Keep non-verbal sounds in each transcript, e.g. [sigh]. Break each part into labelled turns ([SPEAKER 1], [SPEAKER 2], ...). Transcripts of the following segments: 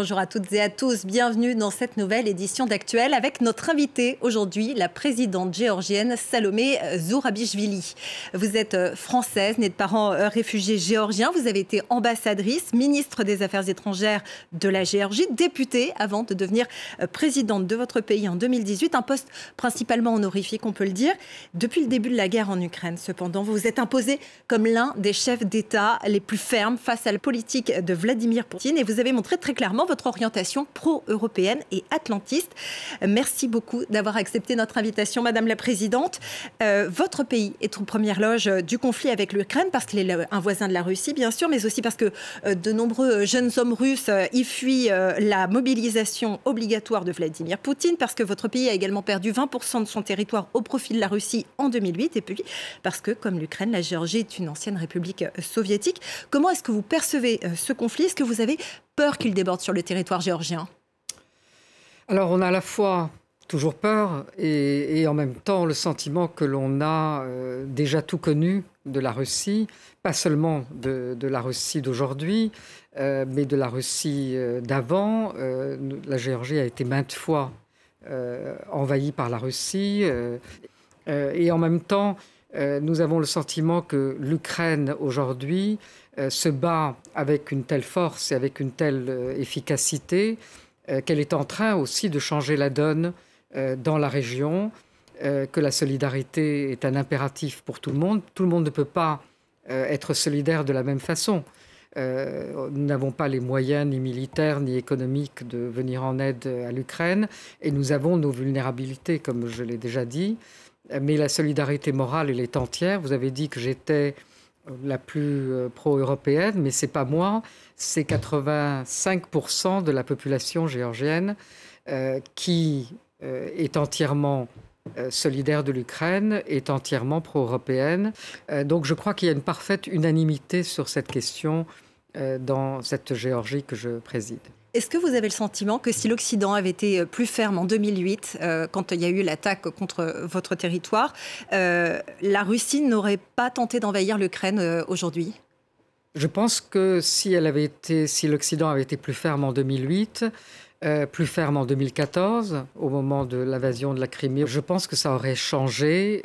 [SPEAKER 1] Bonjour à toutes et à tous, bienvenue dans cette nouvelle édition d'Actuel avec notre invitée aujourd'hui, la présidente géorgienne Salomé Zourabichvili. Vous êtes euh, française, née de parents euh, réfugiés géorgiens, vous avez été ambassadrice, ministre des Affaires étrangères de la Géorgie, députée avant de devenir euh, présidente de votre pays en 2018, un poste principalement honorifique, on peut le dire. Depuis le début de la guerre en Ukraine, cependant, vous vous êtes imposée comme l'un des chefs d'État les plus fermes face à la politique de Vladimir Poutine et vous avez montré très clairement votre orientation pro-européenne et atlantiste. Merci beaucoup d'avoir accepté notre invitation, Madame la Présidente. Euh, votre pays est aux premières loges du conflit avec l'Ukraine parce qu'il est un voisin de la Russie, bien sûr, mais aussi parce que euh, de nombreux jeunes hommes russes euh, y fuient la mobilisation obligatoire de Vladimir Poutine, parce que votre pays a également perdu 20% de son territoire au profit de la Russie en 2008, et puis parce que, comme l'Ukraine, la Géorgie est une ancienne république soviétique. Comment est-ce que vous percevez ce conflit? Est-ce que vous avez peur qu'il déborde sur le territoire géorgien
[SPEAKER 2] Alors on a à la fois toujours peur et, en même temps le sentiment que l'on a euh, déjà tout connu de la Russie, pas seulement de, la Russie d'aujourd'hui, euh, mais de la Russie euh, d'avant. la Géorgie a été maintes fois envahie par la Russie et en même temps nous avons le sentiment que l'Ukraine aujourd'hui euh, se bat avec une telle force et avec une telle euh, efficacité euh, qu'elle est en train aussi de changer la donne dans la région, que la solidarité est un impératif pour tout le monde. Tout le monde ne peut pas être solidaire de la même façon. nous n'avons pas les moyens ni militaires ni économiques de venir en aide à l'Ukraine et nous avons nos vulnérabilités, comme je l'ai déjà dit. Mais la solidarité morale, elle est entière. Vous avez dit que j'étais la plus euh, pro-européenne, mais c'est pas moi, c'est 85% de la population géorgienne euh, qui euh, est entièrement solidaire de l'Ukraine, est entièrement pro-européenne. donc je crois qu'il y a une parfaite unanimité sur cette question dans cette Géorgie que je préside.
[SPEAKER 1] Est-ce que vous avez le sentiment que si l'Occident avait été euh, plus ferme en 2008, euh, quand il y a eu l'attaque contre votre territoire, euh, la Russie n'aurait pas tenté d'envahir l'Ukraine aujourd'hui?
[SPEAKER 2] Je pense que si si l'Occident avait été plus ferme en 2008, plus ferme en 2014, au moment de l'invasion de la Crimée, je pense que ça aurait changé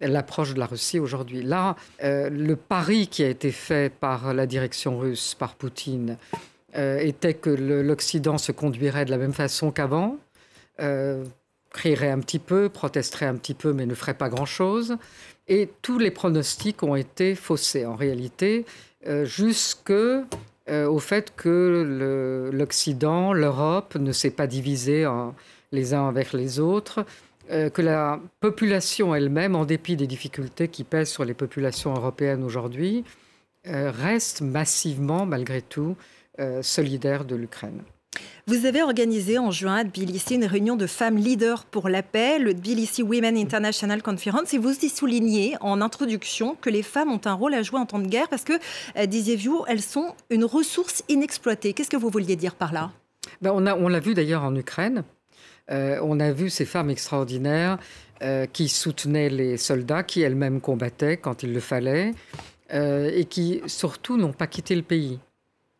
[SPEAKER 2] l'approche de la Russie aujourd'hui. Là, le pari qui a été fait par la direction russe, par Poutine, était que l'Occident se conduirait de la même façon qu'avant, euh, crierait un petit peu, protesterait un petit peu, mais ne ferait pas grand-chose. Et tous les pronostics ont été faussés, en réalité, euh, jusque au fait que l'Occident, l'Europe ne s'est pas divisée les uns avec les autres, que la population elle-même, en dépit des difficultés qui pèsent sur les populations européennes aujourd'hui, reste massivement, malgré tout, euh, solidaire de l'Ukraine.
[SPEAKER 1] Vous avez organisé en juin à Tbilissi une réunion de femmes leaders pour la paix, le Tbilissi Women International Conference, et vous y soulignez en introduction que les femmes ont un rôle à jouer en temps de guerre parce que, euh, disiez-vous, elles sont une ressource inexploitée. Qu'est-ce que vous vouliez dire par là?
[SPEAKER 2] Ben on, on l'a vu d'ailleurs en Ukraine. Euh, on a vu ces femmes extraordinaires qui soutenaient les soldats, qui elles-mêmes combattaient quand il le fallait, et qui surtout n'ont pas quitté le pays.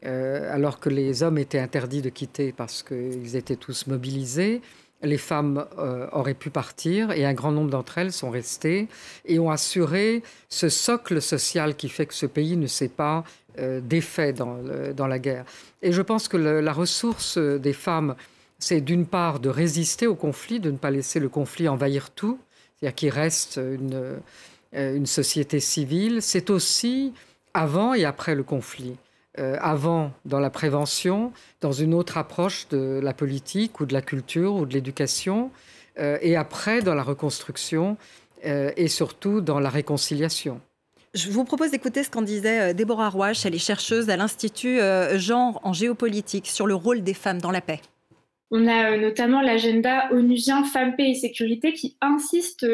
[SPEAKER 2] Euh, alors que les hommes étaient interdits de quitter parce qu'ils étaient tous mobilisés. Les femmes euh, auraient pu partir et un grand nombre d'entre elles sont restées et ont assuré ce socle social qui fait que ce pays ne s'est pas euh, défait dans, la guerre. Et je pense que la ressource des femmes, c'est d'une part de résister au conflit, de ne pas laisser le conflit envahir tout, c'est-à-dire qu'il reste une société civile. C'est aussi avant et après le conflit. Euh, avant dans la prévention, dans une autre approche de la politique ou de la culture ou de l'éducation, euh, et après dans la reconstruction euh, et surtout dans la réconciliation.
[SPEAKER 1] Je vous propose d'écouter ce qu'en disait Déborah Roach, elle est chercheuse à l'Institut Genre en géopolitique sur le rôle des femmes dans la paix.
[SPEAKER 3] On a notamment l'agenda onusien Femmes, Paix et Sécurité qui insiste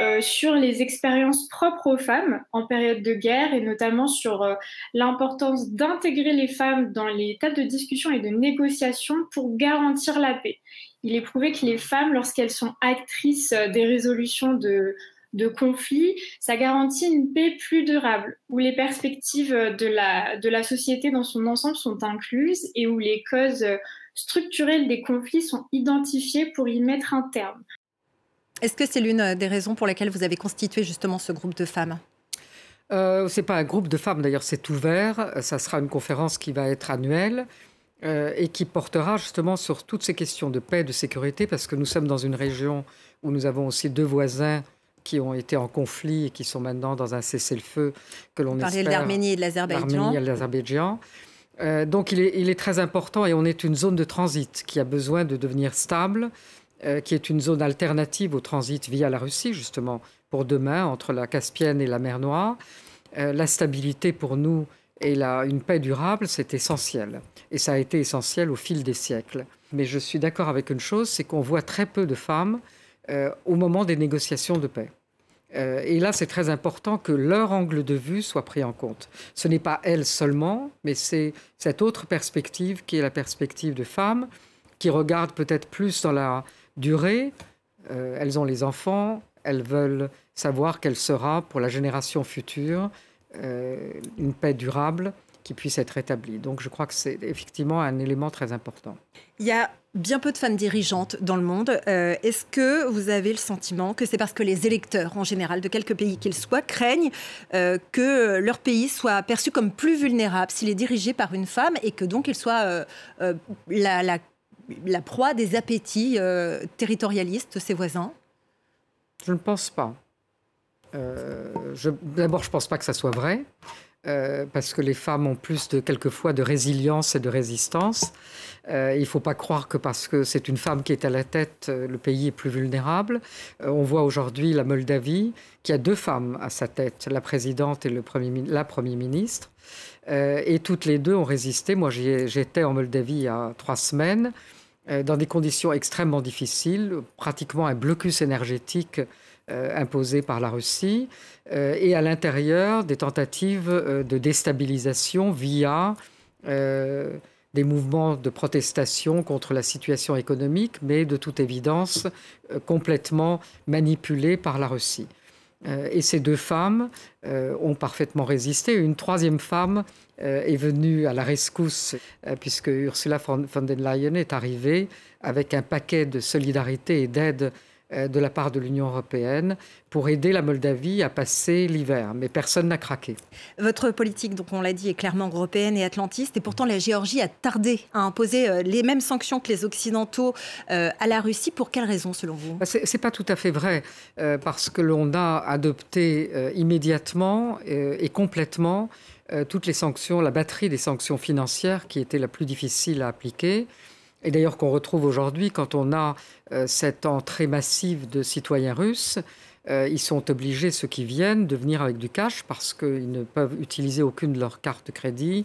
[SPEAKER 3] euh, sur les expériences propres aux femmes en période de guerre et notamment sur euh, l'importance d'intégrer les femmes dans les tables de discussion et de négociation pour garantir la paix. Il est prouvé que les femmes, lorsqu'elles sont actrices euh, des résolutions de, de conflit, ça garantit une paix plus durable, où les perspectives de la société dans son ensemble sont incluses et où les causes structurelles des conflits sont identifiées pour y mettre un terme.
[SPEAKER 1] Est-ce que c'est l'une des raisons pour lesquelles vous avez constitué justement ce groupe de femmes?
[SPEAKER 2] Euh, Ce n'est pas un groupe de femmes, d'ailleurs c'est ouvert. Ça sera une conférence qui va être annuelle. Euh, et qui portera justement sur toutes ces questions de paix, de sécurité, parce que nous sommes dans une région où nous avons aussi deux voisins qui ont été en conflit et qui sont maintenant dans un cessez-le-feu que l'on espère.
[SPEAKER 1] de l'Arménie et de l'Azerbaïdjan.
[SPEAKER 2] et l'Azerbaïdjan. Euh, donc il est, il est, très important et on est une zone de transit qui a besoin de devenir stable, euh, qui est une zone alternative au transit via la Russie, justement, pour demain, entre la Caspienne et la mer Noire. la stabilité pour nous et là, une paix durable, c'est essentiel. Et ça a été essentiel au fil des siècles. Mais je suis d'accord avec une chose, c'est qu'on voit très peu de femmes euh, au moment des négociations de paix. Euh, et là, c'est très important que leur angle de vue soit pris en compte. Ce n'est pas elles seulement, mais c'est cette autre perspective qui est la perspective de femmes qui regardent peut-être plus dans la durée. Euh, elles ont les enfants, elles veulent savoir quelle sera pour la génération future euh, une paix durable qui puisse être établie. Donc je crois que c'est effectivement un élément très important.
[SPEAKER 1] Il y a bien peu de femmes dirigeantes dans le monde. Euh, est-ce que vous avez le sentiment que c'est parce que les électeurs, en général, de quelques pays qu'ils soient, craignent que leur pays soit perçu comme plus vulnérable s'il est dirigé par une femme et que donc il soit la, proie des appétits territorialistes de ses voisins
[SPEAKER 2] Je ne pense pas. Euh, d'abord, je ne pense pas que ça soit vrai. Euh, parce que les femmes ont plus de quelquefois de résilience et de résistance. Euh, il ne faut pas croire que parce que c'est une femme qui est à la tête, le pays est plus vulnérable. on voit aujourd'hui la Moldavie qui a deux femmes à sa tête, la présidente et la Premier ministre. et toutes les deux ont résisté. Moi, j'étais en Moldavie il y a trois semaines, dans des conditions extrêmement difficiles, pratiquement un blocus énergétique euh, imposées par la Russie, euh, et à l'intérieur des tentatives euh, de déstabilisation via des mouvements de protestation contre la situation économique, mais de toute évidence complètement manipulés par la Russie. Et ces deux femmes ont parfaitement résisté. Une troisième femme est venue à la rescousse, puisque Ursula von, der Leyen est arrivée avec un paquet de solidarité et d'aide euh, de la part de l'Union européenne pour aider la Moldavie à passer l'hiver. Mais personne n'a craqué.
[SPEAKER 1] Votre politique, donc on l'a dit, est clairement européenne et atlantiste. Et pourtant, la Géorgie a tardé à imposer euh, les mêmes sanctions que les Occidentaux euh, à la Russie. Pour quelles raisons, selon vous?
[SPEAKER 2] Bah, Ce n'est pas tout à fait vrai, parce que l'on a adopté immédiatement et complètement toutes les sanctions, la batterie des sanctions financières qui était la plus difficile à appliquer et d'ailleurs qu'on retrouve aujourd'hui quand on a euh, cette entrée massive de citoyens russes. Euh, ils sont obligés, ceux qui viennent, de venir avec du cash parce qu'ils ne peuvent utiliser aucune de leurs cartes de crédit.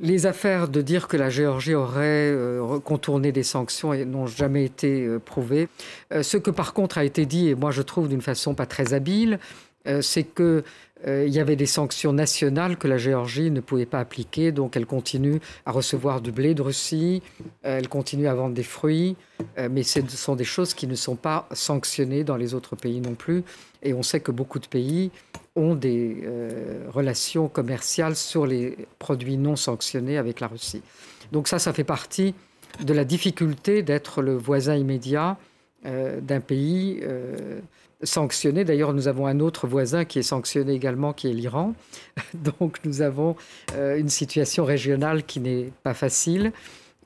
[SPEAKER 2] Les affaires de dire que la Géorgie aurait euh, contourné des sanctions n'ont jamais été prouvées. ce que par contre a été dit, et moi je trouve d'une façon pas très habile, c'est que il y avait des sanctions nationales que la Géorgie ne pouvait pas appliquer, donc elle continue à recevoir du blé de Russie, euh, elle continue à vendre des fruits, euh, mais ce sont des choses qui ne sont pas sanctionnées dans les autres pays non plus. Et on sait que beaucoup de pays ont des relations commerciales sur les produits non sanctionnés avec la Russie. Donc ça, ça fait partie de la difficulté d'être le voisin immédiat d'un pays sanctionné. D'ailleurs, nous avons un autre voisin qui est sanctionné également, qui est l'Iran. [laughs] Donc nous avons euh, une situation régionale qui n'est pas facile.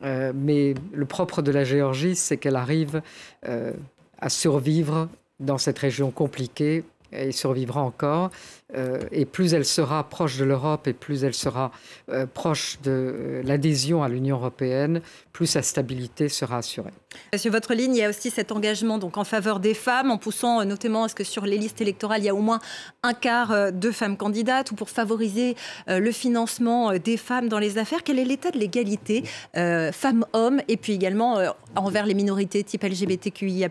[SPEAKER 2] Euh, mais le propre de la Géorgie, c'est qu'elle arrive euh, à survivre dans cette région compliquée et survivra encore. Euh, et plus elle sera proche de l'Europe et plus elle sera euh, proche de euh, l'adhésion à l'Union européenne, plus sa stabilité sera assurée.
[SPEAKER 1] Sur votre ligne, il y a aussi cet engagement donc en faveur des femmes, en poussant notamment à ce que sur les listes électorales, il y a au moins un quart de femmes candidates, ou pour favoriser le financement des femmes dans les affaires. Quel est l'état de l'égalité femmes-hommes, et puis également envers les minorités type LGBTQIA+,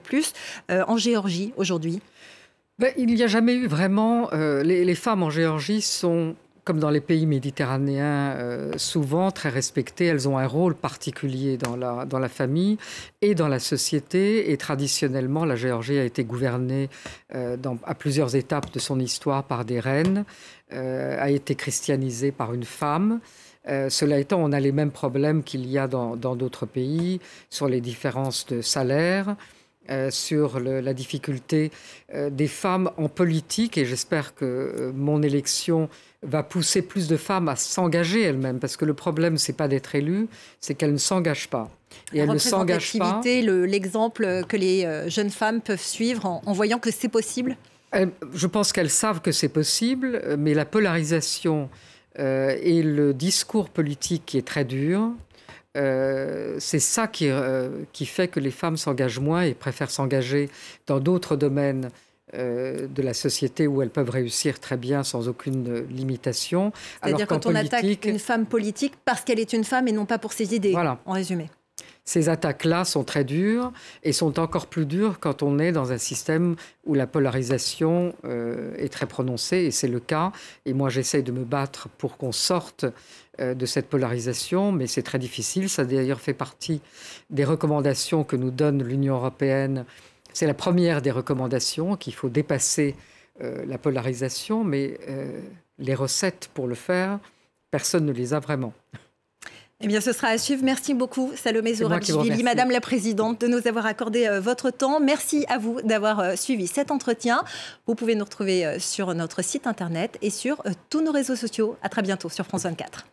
[SPEAKER 1] en Géorgie aujourd'hui?
[SPEAKER 2] Ben, il n'y a jamais eu vraiment. Euh, les, femmes en Géorgie sont comme dans les pays méditerranéens, euh, souvent très respectées. Elles ont un rôle particulier dans la, dans la famille et dans la société. Et traditionnellement, la Géorgie a été gouvernée euh, à plusieurs étapes de son histoire par des reines, a été christianisée par une femme. cela étant, on a les mêmes problèmes qu'il y a dans d'autres pays sur les différences de salaire. Euh, sur la difficulté euh, des femmes en politique et j'espère que euh, mon élection va pousser plus de femmes à s'engager elles-mêmes parce que le problème c'est pas d'être élu, c'est qu'elles ne s'engagent pas.
[SPEAKER 1] Et elles ne s'engagent pas. L'exemple que les jeunes femmes peuvent suivre en, voyant que c'est possible?
[SPEAKER 2] Je pense qu'elles savent que c'est possible, mais la polarisation et le discours politique qui est très dur, euh, c'est ça qui, euh, qui, fait que les femmes s'engagent moins et préfèrent s'engager dans d'autres domaines euh, de la société où elles peuvent réussir très bien sans aucune limitation.
[SPEAKER 1] C'est-à-dire quand on attaque une femme politique parce qu'elle est une femme et non pas pour ses idées, voilà. en résumé.
[SPEAKER 2] Ces attaques-là sont très dures et sont encore plus dures quand on est dans un système où la polarisation est très prononcée, et c'est le cas. Et moi, j'essaye de me battre pour qu'on sorte euh, de cette polarisation, mais c'est très difficile. Ça d'ailleurs fait partie des recommandations que nous donne l'Union européenne. C'est la première des recommandations qu'il faut dépasser euh, la polarisation, mais euh, les recettes pour le faire, personne ne les a vraiment.
[SPEAKER 1] Eh bien, ce sera à suivre. Merci beaucoup, Salomé Zourabichvili, Madame la Présidente, de nous avoir accordé votre temps. Merci à vous d'avoir suivi cet entretien. Vous pouvez nous retrouver sur notre site Internet et sur tous nos réseaux sociaux. À très bientôt sur France 24.